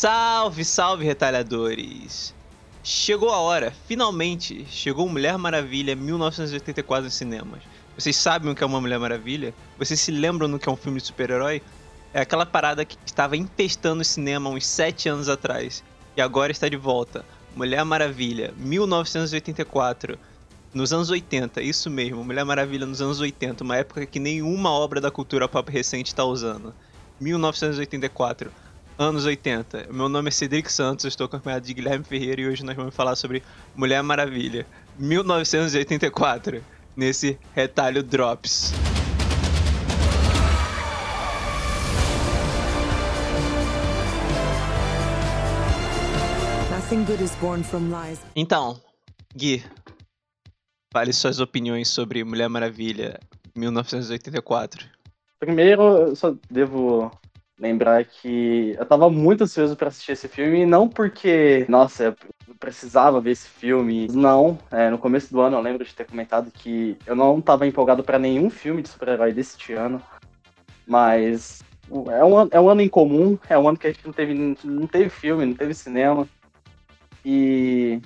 Salve, salve, retalhadores! Chegou a hora, finalmente, chegou Mulher Maravilha 1984 nos cinemas. Vocês sabem o que é uma Mulher Maravilha? Vocês se lembram do que é um filme de super-herói? É aquela parada que estava empestando o cinema uns 7 anos atrás e agora está de volta. Mulher Maravilha 1984. Nos anos 80, isso mesmo, Mulher Maravilha nos anos 80, uma época que nenhuma obra da cultura pop recente está usando. 1984 anos 80. Meu nome é Cedric Santos, estou acompanhado de Guilherme Ferreira e hoje nós vamos falar sobre Mulher Maravilha, 1984, nesse retalho Drops. Então, Gui, fale suas opiniões sobre Mulher Maravilha, 1984. Primeiro, eu só devo lembrar que eu tava muito ansioso para assistir esse filme, não porque, nossa, eu precisava ver esse filme. Não, é, no começo do ano eu lembro de ter comentado que eu não tava empolgado para nenhum filme de super-herói deste ano, mas é um, é um ano incomum, é um ano que a gente não teve, não teve filme, não teve cinema. E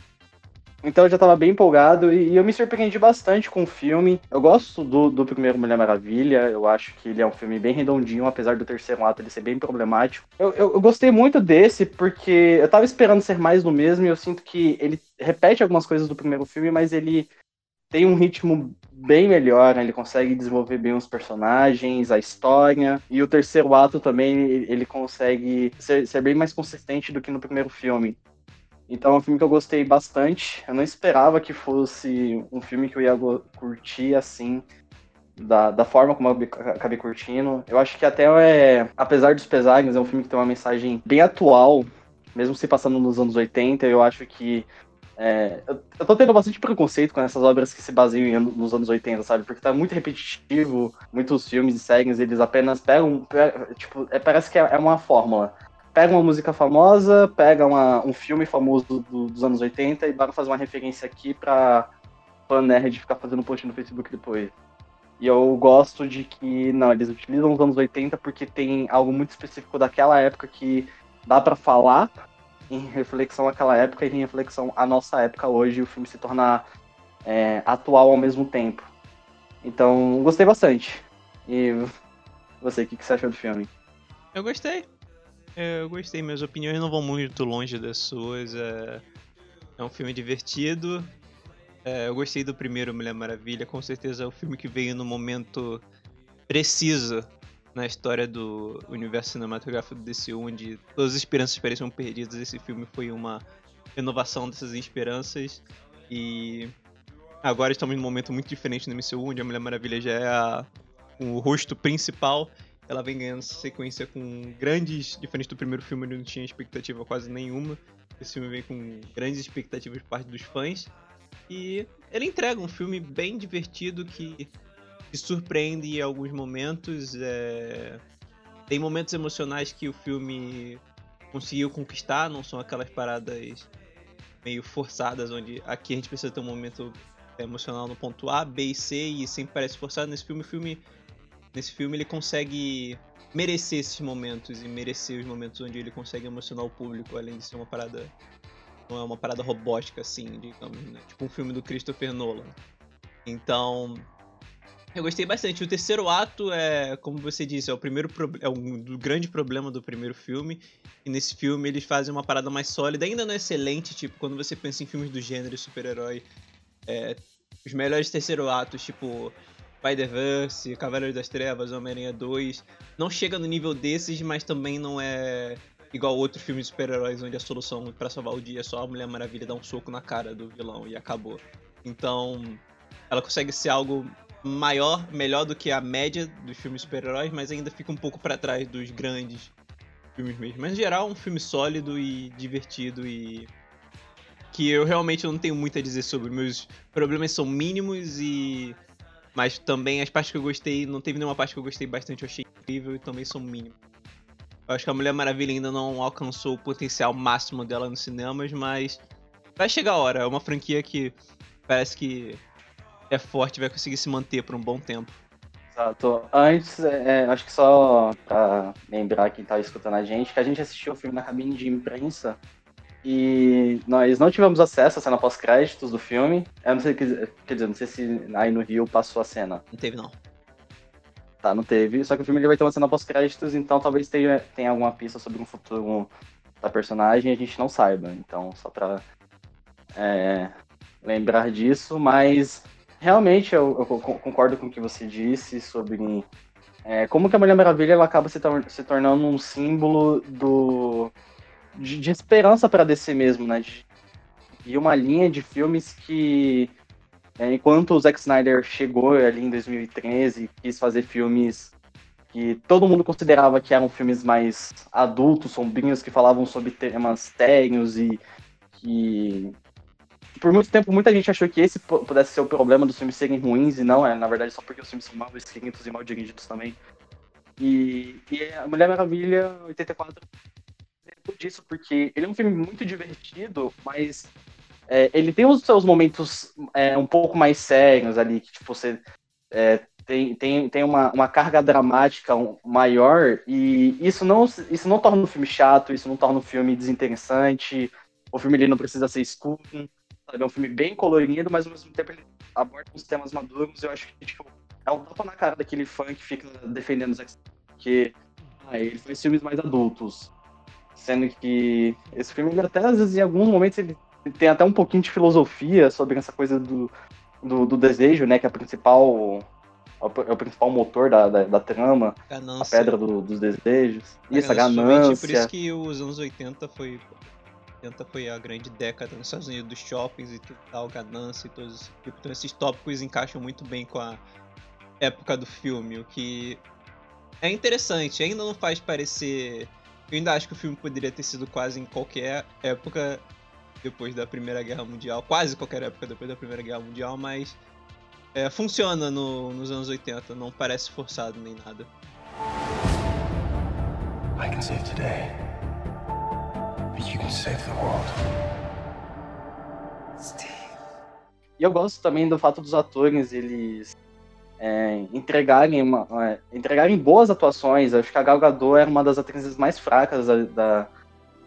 então eu já tava bem empolgado e, eu me surpreendi bastante com o filme. Eu gosto do, do primeiro Mulher Maravilha, eu acho que ele é um filme bem redondinho, apesar do terceiro ato ele ser bem problemático. Eu, eu, eu gostei muito desse porque eu tava esperando ser mais do mesmo e eu sinto que ele repete algumas coisas do primeiro filme, mas ele tem um ritmo bem melhor, né? ele consegue desenvolver bem os personagens, a história, e o terceiro ato também ele consegue ser, ser bem mais consistente do que no primeiro filme. Então é um filme que eu gostei bastante. Eu não esperava que fosse um filme que eu ia curtir assim, da, da forma como eu acabei curtindo. Eu acho que até é, apesar dos pesares, é um filme que tem uma mensagem bem atual, mesmo se passando nos anos 80. Eu acho que. É, eu, eu tô tendo bastante preconceito com essas obras que se baseiam nos anos 80, sabe? Porque tá muito repetitivo, muitos filmes e séries, eles apenas pegam. Tipo, é, parece que é, é uma fórmula pega uma música famosa, pega uma, um filme famoso do, dos anos 80 e bora fazer uma referência aqui pra fã nerd ficar fazendo post no Facebook depois. E eu gosto de que, não, eles utilizam os anos 80 porque tem algo muito específico daquela época que dá para falar em reflexão àquela época e em reflexão à nossa época hoje, o filme se tornar é, atual ao mesmo tempo. Então, gostei bastante. E você, o que, que você achou do filme? Eu gostei. É, eu gostei, minhas opiniões não vão muito longe das suas. É, é um filme divertido. É, eu gostei do primeiro Mulher Maravilha, com certeza é o filme que veio no momento preciso na história do universo cinematográfico DC, onde todas as esperanças pareciam perdidas. Esse filme foi uma renovação dessas esperanças e agora estamos num momento muito diferente no MCU, onde a Mulher Maravilha já é a, o rosto principal ela vem ganhando sequência com grandes. Diferente do primeiro filme, ele não tinha expectativa quase nenhuma. Esse filme vem com grandes expectativas por parte dos fãs. E ele entrega um filme bem divertido que, que surpreende em alguns momentos. É... Tem momentos emocionais que o filme conseguiu conquistar, não são aquelas paradas meio forçadas, onde aqui a gente precisa ter um momento emocional no ponto A, B e C e sempre parece forçado. Nesse filme, o filme nesse filme ele consegue merecer esses momentos e merecer os momentos onde ele consegue emocionar o público, além de ser uma parada. Não é uma parada robótica, assim, digamos, né? Tipo um filme do Christopher Nolan. Então. Eu gostei bastante. O terceiro ato é, como você disse, é o primeiro é um do grande problema do primeiro filme. E nesse filme eles fazem uma parada mais sólida, ainda não é excelente, tipo, quando você pensa em filmes do gênero super-herói, é, os melhores terceiro atos, tipo, Spider-Verse, Cavaleiros das Trevas, Homem-Aranha 2, não chega no nível desses, mas também não é igual outros filmes de super-heróis onde a solução para salvar o dia é só a Mulher Maravilha dar um soco na cara do vilão e acabou. Então, ela consegue ser algo maior, melhor do que a média dos filmes super-heróis, mas ainda fica um pouco para trás dos grandes filmes mesmo. Mas em geral, é um filme sólido e divertido e que eu realmente não tenho muito a dizer sobre. Meus problemas são mínimos e mas também as partes que eu gostei, não teve nenhuma parte que eu gostei bastante, eu achei incrível e também são mínimas. Eu acho que a Mulher Maravilha ainda não alcançou o potencial máximo dela nos cinemas, mas vai chegar a hora. É uma franquia que parece que é forte, vai conseguir se manter por um bom tempo. Exato. Antes, é, acho que só pra lembrar quem tá escutando a gente, que a gente assistiu o filme na cabine de imprensa e nós não tivemos acesso à cena pós-créditos do filme. Eu não sei, quer dizer, não sei se aí no Rio passou a cena. Não teve, não. Tá, não teve. Só que o filme ele vai ter uma cena pós-créditos, então talvez tenha, tenha alguma pista sobre um futuro da personagem e a gente não saiba. Então, só pra é, lembrar disso. Mas, realmente, eu, eu, concordo com o que você disse sobre é, como que a Mulher Maravilha ela acaba se, tor se tornando um símbolo do de, de esperança para DC mesmo, né? De, e uma linha de filmes que, é, enquanto o Zack Snyder chegou ali em 2013 quis fazer filmes que todo mundo considerava que eram filmes mais adultos, sombrinhos, que falavam sobre temas térreos e que por muito tempo muita gente achou que esse pudesse ser o problema dos filmes serem ruins e não é, na verdade, só porque os filmes são mal escritos e mal dirigidos também. E, e a Mulher Maravilha 84 disso, porque ele é um filme muito divertido, mas é, ele tem os seus momentos é, um pouco mais sérios ali, que tipo, você é, tem, tem, tem uma, uma carga dramática maior, e isso não, isso não torna o filme chato, isso não torna o filme desinteressante, o filme ele não precisa ser escuro, sabe? É um filme bem colorido, mas ao mesmo tempo ele aborda uns temas maduros, eu acho que tipo, é um tapa na cara daquele fã que fica defendendo os porque ah, ele faz filmes mais adultos. Sendo que esse filme, ele até às vezes, em alguns momentos, ele tem até um pouquinho de filosofia sobre essa coisa do, do, do desejo, né? Que é a principal. É o principal motor da, da, da trama. Ganância. A pedra do, dos desejos. A isso, a ganância. Por isso que os anos 80 foi. 80 foi a grande década nos Estados Unidos dos shoppings e tal, ganância e todos. Então esses tópicos encaixam muito bem com a época do filme, o que é interessante, ainda não faz parecer eu ainda acho que o filme poderia ter sido quase em qualquer época depois da Primeira Guerra Mundial, quase qualquer época depois da Primeira Guerra Mundial, mas é, funciona no, nos anos 80, não parece forçado nem nada. I can save today, but you can save the world. Steve. E eu gosto também do fato dos atores eles é, entregarem, uma, é, entregarem boas atuações. Acho que a Gal Gadot era uma das atrizes mais fracas da, da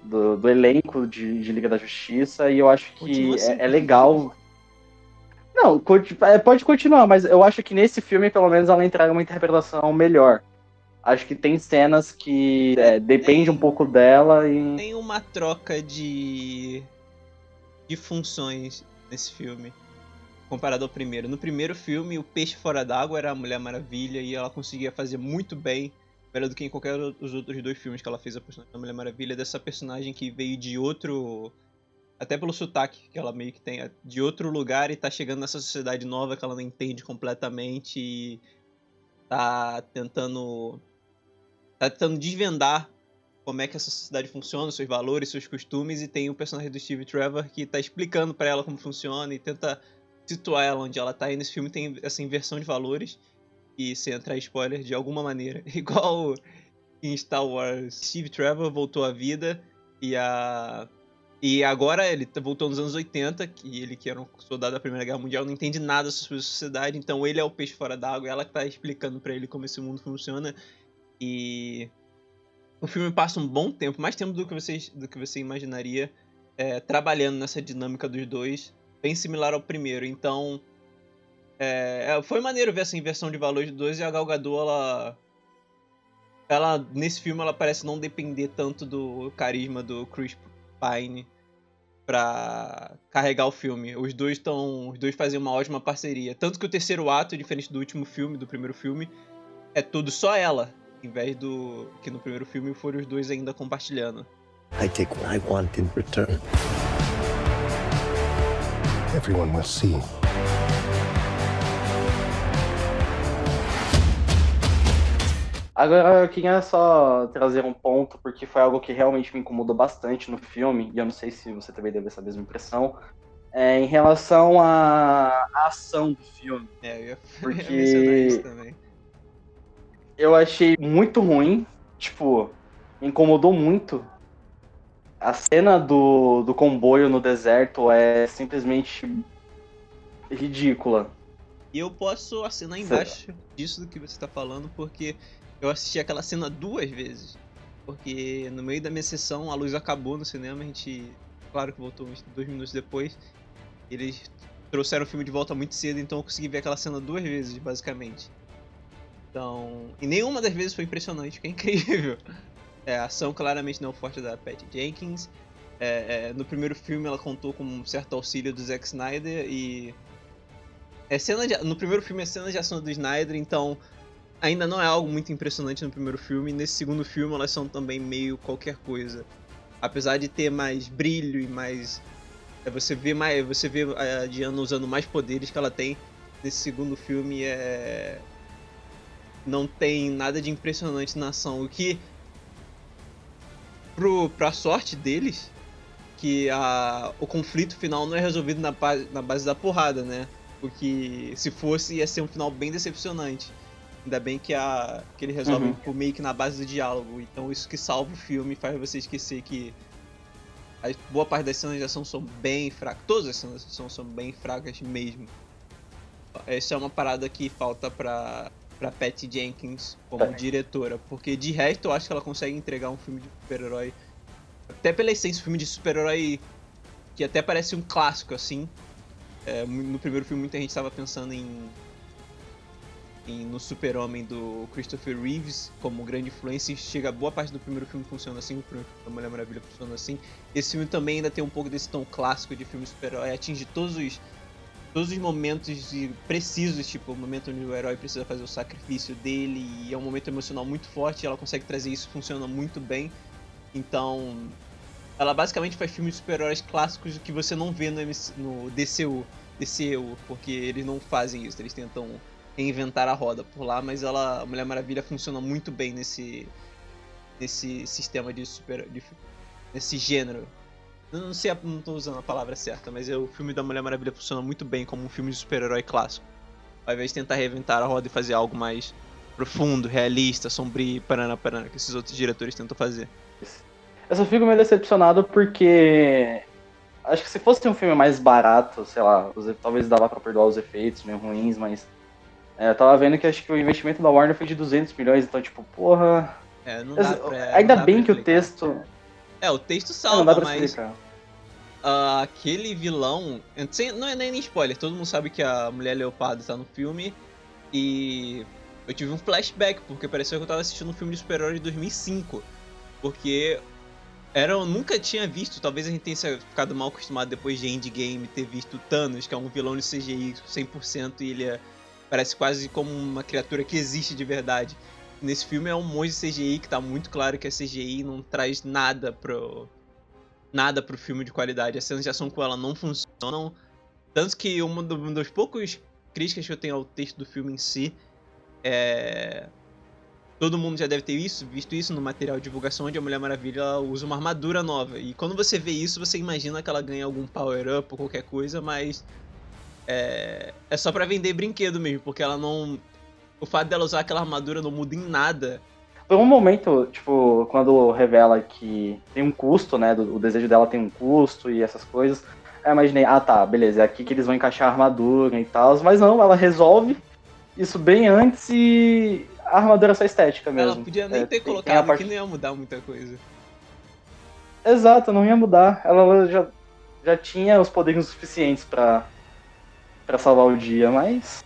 do, do, elenco de, de, Liga da Justiça e eu acho que assim. é, é, legal. Não, é, pode continuar, mas eu acho que nesse filme, pelo menos, ela entrega uma interpretação melhor. Acho que tem cenas que é, depende um pouco dela e. Tem uma troca de. de funções nesse filme comparado ao primeiro. No primeiro filme, o peixe fora d'água era a Mulher Maravilha e ela conseguia fazer muito bem, melhor do que em qualquer dos outros dois filmes que ela fez a personagem da Mulher Maravilha, dessa personagem que veio de outro. Até pelo sotaque que ela meio que tem, de outro lugar e tá chegando nessa sociedade nova que ela não entende completamente e tá tentando. tá tentando desvendar como é que essa sociedade funciona, seus valores, seus costumes, e tem o personagem do Steve Trevor que tá explicando para ela como funciona e tenta situar ela onde ela tá. E nesse filme tem essa inversão de valores. E sem entrar spoiler de alguma maneira. Igual em Star Wars, Steve Trevor voltou à vida e a. E agora ele voltou nos anos 80, que ele que era um soldado da Primeira Guerra Mundial, não entende nada sobre a sociedade, então ele é o peixe fora d'água, ela que tá explicando para ele como esse mundo funciona. E o filme passa um bom tempo, mais tempo do que, vocês, do que você imaginaria, é, trabalhando nessa dinâmica dos dois bem similar ao primeiro. Então, é, é, foi maneiro ver essa inversão de valores dos dois e a Gal Gadot, ela, ela nesse filme ela parece não depender tanto do carisma do Chris Pine para carregar o filme. Os dois estão, os dois fazem uma ótima parceria. Tanto que o terceiro ato, diferente do último filme, do primeiro filme, é tudo só ela, em vez do que no primeiro filme foram os dois ainda compartilhando. I take what I want in return. Everyone will see. Agora eu queria só trazer um ponto, porque foi algo que realmente me incomodou bastante no filme, e eu não sei se você também teve essa mesma impressão, é, em relação à, ação do filme. É, eu ia, porque isso também. Eu achei muito ruim, tipo, me incomodou muito a cena do, do comboio no deserto é simplesmente ridícula. E eu posso assinar embaixo disso do que você tá falando, porque eu assisti aquela cena duas vezes. Porque no meio da minha sessão a luz acabou no cinema, a gente. Claro que voltou uns dois minutos depois. Eles trouxeram o filme de volta muito cedo, então eu consegui ver aquela cena duas vezes, basicamente. Então. E nenhuma das vezes foi impressionante, que é incrível. É, a ação claramente não é forte da Patty Jenkins. É, é, no primeiro filme ela contou com um certo auxílio do Zack Snyder e. É cena de, no primeiro filme é cena de ação do Snyder, então ainda não é algo muito impressionante no primeiro filme. Nesse segundo filme elas são também meio qualquer coisa. Apesar de ter mais brilho e mais. É, você vê mais. Você vê a Diana usando mais poderes que ela tem. Nesse segundo filme é. Não tem nada de impressionante na ação. O que. Pro, pra sorte deles, que a, o conflito final não é resolvido na, na base da porrada, né? Porque se fosse ia ser um final bem decepcionante. Ainda bem que, a, que ele resolve uhum. meio que na base do diálogo. Então isso que salva o filme faz você esquecer que a boa parte das cenas de ação são bem fracas. Todas as cenas de ação são bem fracas mesmo. Essa é uma parada que falta pra, pra Patty Jenkins como é. diretora. Porque de resto eu acho que ela consegue entregar um filme de super-herói. Até pela essência, um filme de super-herói que até parece um clássico, assim. É, no primeiro filme muita gente estava pensando em em, no Super-Homem do Christopher Reeves como grande influência e chega boa parte do primeiro filme funciona assim, o primeiro filme da Mulher Maravilha funciona assim. Esse filme também ainda tem um pouco desse tom clássico de filme super-herói, atinge todos os todos os momentos precisos, tipo o momento onde o herói precisa fazer o sacrifício dele e é um momento emocional muito forte, ela consegue trazer isso, funciona muito bem. Então, ela basicamente faz filmes super-heróis clássicos que você não vê no, MC, no DCU, DCU, porque eles não fazem isso, eles tentam reinventar a roda por lá, mas ela, a Mulher Maravilha funciona muito bem nesse nesse sistema de super de, nesse gênero. Eu não sei, não tô usando a palavra certa, mas o filme da Mulher Maravilha funciona muito bem como um filme de super-herói clássico. Ao invés de tentar reinventar a roda e fazer algo mais profundo, realista, sombrio, parana, parana, que esses outros diretores tentam fazer. Eu só fico meio decepcionado porque acho que se fosse um filme mais barato, sei lá, talvez dava para perdoar os efeitos meio ruins, mas é, eu tava vendo que acho que o investimento da Warner foi de 200 milhões, então, tipo, porra. É, não dá pra, Ainda não dá bem que o texto. É, o texto salva, é, mas. Uh, aquele vilão. Não é nem spoiler, todo mundo sabe que a mulher leopardo tá no filme. E. Eu tive um flashback, porque pareceu que eu tava assistindo um filme de super-herói de 2005. Porque era, eu nunca tinha visto, talvez a gente tenha ficado mal acostumado depois de Endgame ter visto Thanos, que é um vilão de CGI 100% e ele é Parece quase como uma criatura que existe de verdade. Nesse filme é um monte de CGI que tá muito claro que a CGI não traz nada pro. nada pro filme de qualidade. As cenas de ação com ela não funcionam. Tanto que uma, do, uma das poucas críticas que eu tenho ao texto do filme em si é. Todo mundo já deve ter isso, visto isso no material de divulgação onde a Mulher Maravilha usa uma armadura nova. E quando você vê isso, você imagina que ela ganha algum power-up ou qualquer coisa, mas é, é só para vender brinquedo mesmo, porque ela não. O fato dela usar aquela armadura não muda em nada. Por um momento, tipo, quando revela que tem um custo, né? O desejo dela tem um custo e essas coisas. Eu imaginei, ah tá, beleza, é aqui que eles vão encaixar a armadura e tal. Mas não, ela resolve isso bem antes e a armadura é só estética mesmo. Ela podia nem é, ter colocado, parte... que não ia mudar muita coisa. Exato, não ia mudar. Ela já, já tinha os poderes suficientes para para salvar o dia, mas.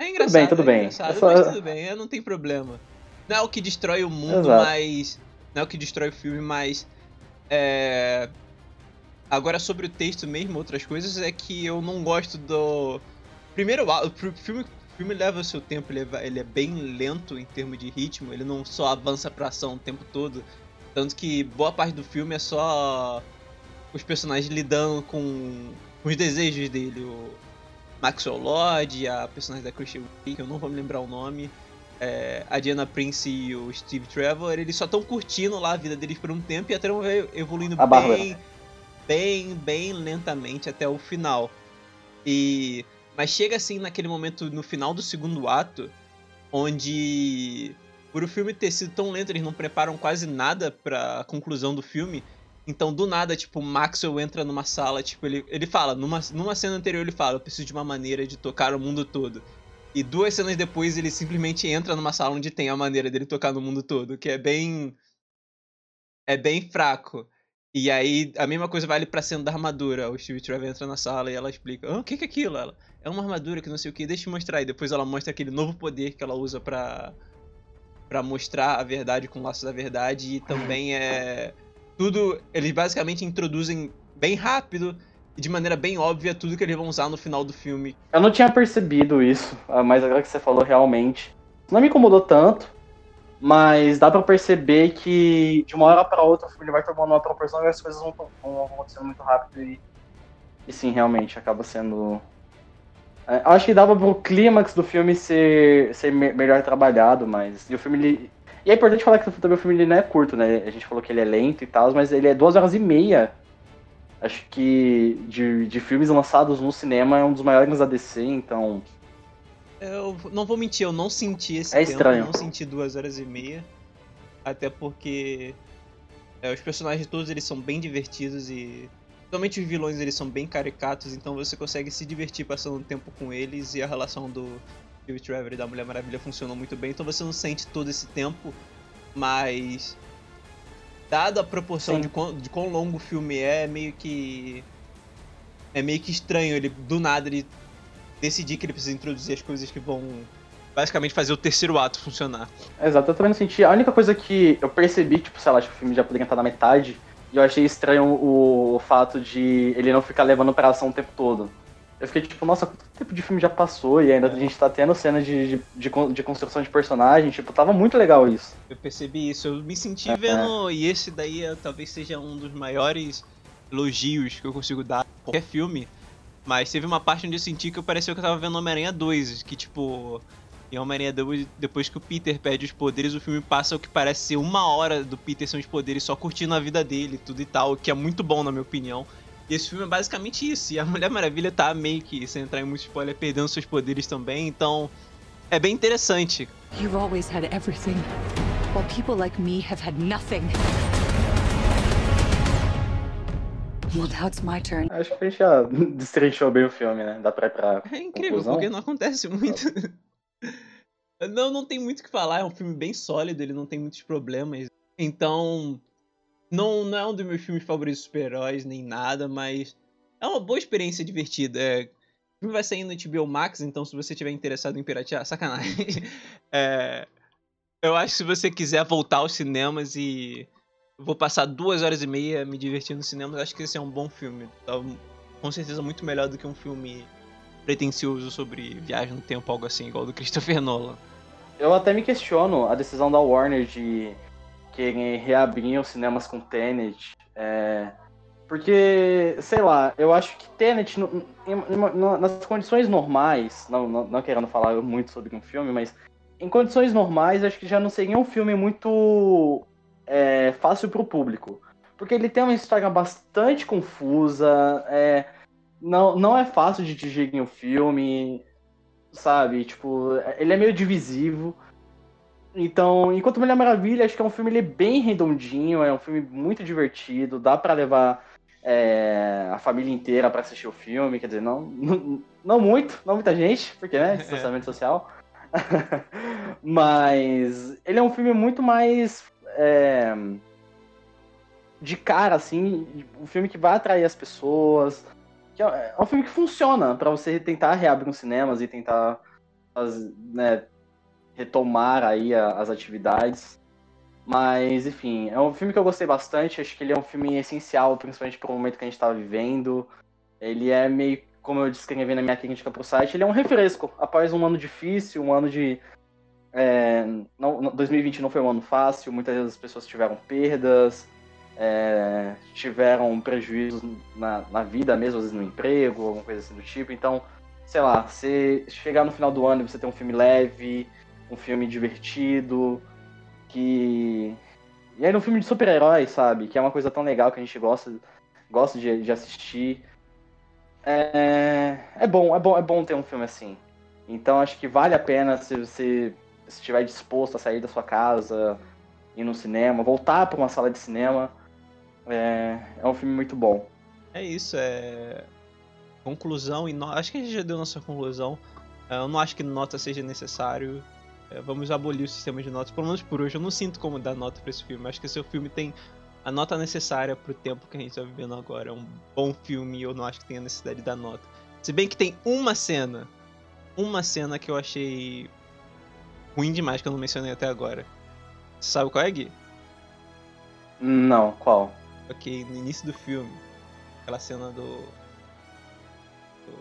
É engraçado. Tudo bem, tudo é bem. Essa... Mas tudo bem, não tem problema. Não é o que destrói o mundo, Exato. mas. Não é o que destrói o filme, mas. É. Agora sobre o texto mesmo, outras coisas, é que eu não gosto do. Primeiro, o filme, o filme leva o seu tempo, ele é, ele é bem lento em termos de ritmo, ele não só avança pra ação o tempo todo. Tanto que boa parte do filme é só os personagens lidando com os desejos dele. O Maxwell Lodge, a personagem da Christian Wiig, que eu não vou me lembrar o nome, é, a Diana Prince e o Steve Trevor, eles só estão curtindo lá a vida deles por um tempo e a trama vai evoluindo bem, bem, bem lentamente até o final. E mas chega assim naquele momento no final do segundo ato, onde por o filme ter sido tão lento, eles não preparam quase nada para a conclusão do filme Então, do nada, tipo, o Maxwell entra numa sala, tipo, ele, ele fala, numa, numa cena anterior ele fala, eu preciso de uma maneira de tocar o mundo todo. E duas cenas depois ele simplesmente entra numa sala onde tem a maneira dele tocar no mundo todo, que é bem. É bem fraco. E aí a mesma coisa vale pra cena da armadura. O Steve Trevor entra na sala e ela explica: ah, o que, que é aquilo? Ela, é uma armadura que não sei o que, deixa eu mostrar. E depois ela mostra aquele novo poder que ela usa pra, pra mostrar a verdade com o laço da verdade. E também é. Tudo. Eles basicamente introduzem bem rápido de maneira bem óbvia tudo que eles vão usar no final do filme. Eu não tinha percebido isso, ah, mas agora que você falou realmente. Não me incomodou tanto, mas dá para perceber que de uma hora para outra o filme vai tomando uma proporção e as coisas vão, vão acontecendo muito rápido e, e sim, realmente acaba sendo. É, eu acho que dava pro clímax do filme ser, ser melhor trabalhado, mas. E o filme. Ele... E é importante falar que também o filme ele não é curto, né? A gente falou que ele é lento e tal, mas ele é duas horas e meia Acho que de, de filmes lançados no cinema é um dos maiores da DC, então. Eu não vou mentir, eu não senti esse é tempo, estranho. eu não senti duas horas e meia. Até porque é, os personagens todos eles são bem divertidos e. Principalmente os vilões eles são bem caricatos, então você consegue se divertir passando um tempo com eles e a relação do Steve Trevor e da Mulher Maravilha funcionou muito bem, então você não sente todo esse tempo, mas dada a proporção de quão, de quão longo o filme é, é meio que. É meio que estranho ele, do nada, ele decidir que ele precisa introduzir as coisas que vão basicamente fazer o terceiro ato funcionar. Exato, eu também não senti. A única coisa que eu percebi, tipo, sei lá, acho que o filme já poderia estar na metade, e eu achei estranho o, o fato de ele não ficar levando operação o tempo todo. Eu fiquei tipo, nossa, quanto tempo de filme já passou e ainda a gente tá tendo cena de, de, de, de construção de personagem, tipo, tava muito legal isso. Eu percebi isso, eu me senti é, vendo, é. e esse daí é, talvez seja um dos maiores elogios que eu consigo dar a qualquer filme, mas teve uma parte onde eu senti que pareceu que eu tava vendo Homem-Aranha 2, que tipo, em Homem-Aranha 2, depois que o Peter perde os poderes, o filme passa o que parece ser uma hora do Peter sem os poderes, só curtindo a vida dele, tudo e tal, que é muito bom na minha opinião. E esse filme é basicamente isso. E a Mulher Maravilha tá meio que, sem entrar em muito spoiler, perdendo seus poderes também. Então, é bem interessante. You've always had everything, while people like me have had nothing. Well, now it's my turn. Acho que a gente já destrinchou bem o filme, né? Dá pra ir pra. É incrível, conclusão? porque não acontece muito. não, não tem muito o que falar. É um filme bem sólido, ele não tem muitos problemas. Então, não, não é um dos meus filmes favoritos super-heróis, nem nada, mas é uma boa experiência divertida. É, o filme vai sair no HBO Max, então se você tiver interessado em piratear, sacanagem. É, eu acho que se você quiser voltar aos cinemas e vou passar duas horas e meia me divertindo no cinema, acho que esse é um bom filme. Tá, com certeza muito melhor do que um filme pretencioso sobre viagem no tempo, algo assim, igual do Christopher Nolan. Eu até me questiono a decisão da Warner de querem reabrir os cinemas com Tenet. É, porque, sei lá, eu acho que Tenet, nas condições normais, não, não, não, querendo falar muito sobre um filme, mas em condições normais, acho que já não seria um filme muito é, fácil para o público. Porque ele tem uma história bastante confusa, é, não, não é fácil de digerir o um filme, sabe? Tipo, ele é meio divisivo. Então, enquanto Mulher Maravilha, acho que é um filme ele é bem redondinho, é um filme muito divertido, dá para levar é, a família inteira para assistir o filme, quer dizer, não, não, não, muito, não muita gente, porque, né, distanciamento é. social. Mas ele é um filme muito mais é, de cara, assim, um filme que vai atrair as pessoas. Que é, é um filme que funciona para você tentar reabrir os cinemas e tentar né, retomar aí a, as atividades. Mas, enfim, é um filme que eu gostei bastante. Acho que ele é um filme essencial, principalmente para o momento que a gente está vivendo. Ele é meio, como eu descrevi na minha crítica para o site, ele é um refresco. Após um ano difícil, um ano de. É, não, 2020 não foi um ano fácil, muitas vezes as pessoas tiveram perdas, é, tiveram prejuízos na, na vida mesmo, às vezes no emprego, alguma coisa assim do tipo. Então, sei lá, você chegar no final do ano e você ter um filme leve, um filme divertido, que. E era um filme de super-heróis, sabe? Que é uma coisa tão legal que a gente gosta, gosta de, de assistir. É... é bom, é bom, é bom ter um filme assim. Então acho que vale a pena se você estiver disposto a sair da sua casa, ir no cinema, voltar para uma sala de cinema. É, é um filme muito bom. É isso, é. Conclusão, e no... acho que a gente já deu nossa conclusão. Eu não acho que nota seja necessário. É, vamos abolir o sistema de notas, pelo menos por hoje. Eu não sinto como dar nota pra esse filme. Acho que esse filme tem a nota necessária pro tempo que a gente tá vivendo agora. É um bom filme e eu não acho que tenha necessidade de dar nota. Se bem que tem uma cena. Uma cena que eu achei ruim demais que eu não mencionei até agora. Sabe qual é, Gui? Não, qual? Ok, no início do filme. Aquela cena do. do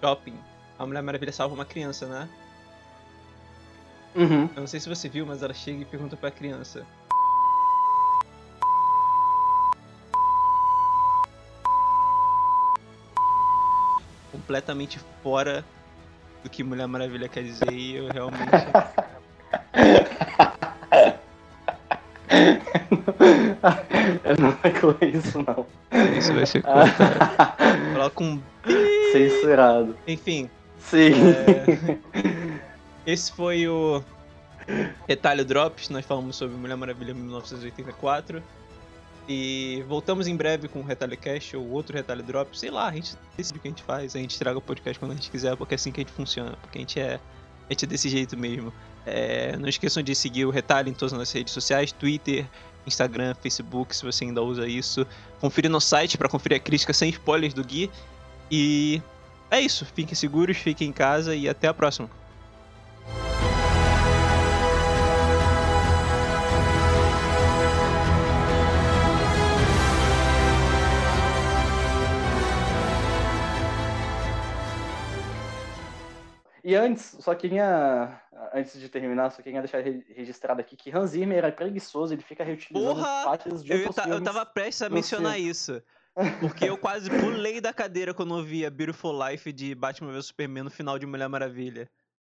shopping. A Mulher Maravilha salva uma criança, né? Uhum. Eu não sei se você viu, mas ela chega e pergunta pra criança. Completamente fora do que Mulher Maravilha quer dizer e eu realmente. eu não reclamo isso, não. Isso vai ser cortado. Coloca um. Censurado. Enfim, Sim. É, Esse foi o Retalho Drops. Nós falamos sobre Mulher Maravilha 1984. E voltamos em breve com o Retalho Cash ou outro Retalho Drops. Sei lá, a gente decide o que a gente faz. A gente traga o podcast quando a gente quiser, porque é assim que a gente funciona. Porque a gente é, a gente é desse jeito mesmo. É, não esqueçam de seguir o Retalho em todas as nossas redes sociais: Twitter, Instagram, Facebook, se você ainda usa isso. Conferir no site para conferir a crítica sem spoilers do Gui. E é isso. Fiquem seguros, fiquem em casa e até a próxima. E antes, só queria. Antes de terminar, só queria deixar re- registrado aqui que Hans Zimmer é preguiçoso, ele fica reutilizando Porra! partes de Eu, outros ta- eu filmes. tava prestes a mencionar filme. isso. Porque eu quase pulei da cadeira quando eu vi a Beautiful Life de Batman vs Superman no final de Mulher Maravilha.